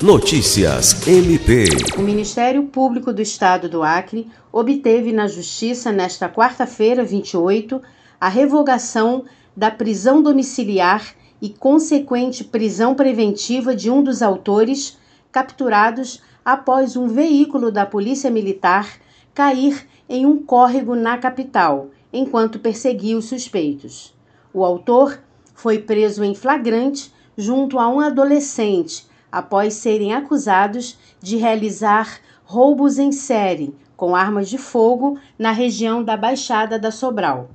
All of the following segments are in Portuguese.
Notícias MP. O Ministério Público do Estado do Acre obteve na Justiça nesta quarta-feira, 28, a revogação da prisão domiciliar e consequente prisão preventiva de um dos autores capturados após um veículo da Polícia Militar cair em um córrego na capital, enquanto perseguia os suspeitos. O autor foi preso em flagrante junto a um adolescente após serem acusados de realizar roubos em série com armas de fogo na região da Baixada da Sobral.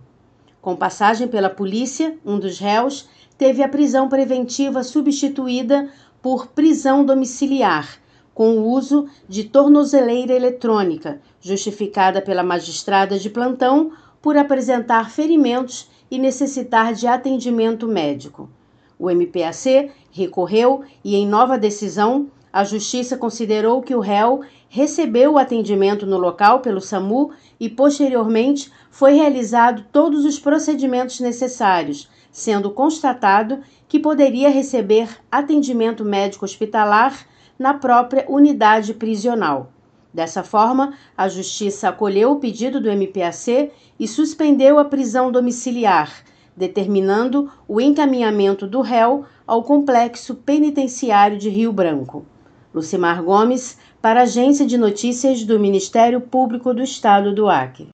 Com passagem pela polícia, um dos réus teve a prisão preventiva substituída por prisão domiciliar, com o uso de tornozeleira eletrônica, justificada pela magistrada de plantão por apresentar ferimentos e necessitar de atendimento médico. O MPAC recorreu e, em nova decisão, a Justiça considerou que o réu recebeu o atendimento no local pelo SAMU e, posteriormente, foi realizado todos os procedimentos necessários, sendo constatado que poderia receber atendimento médico hospitalar na própria unidade prisional. Dessa forma, a Justiça acolheu o pedido do MPAC e suspendeu a prisão domiciliar determinando o encaminhamento do réu ao complexo penitenciário de Rio Branco. Lucimar Gomes, para a Agência de Notícias do Ministério Público do Estado do Acre.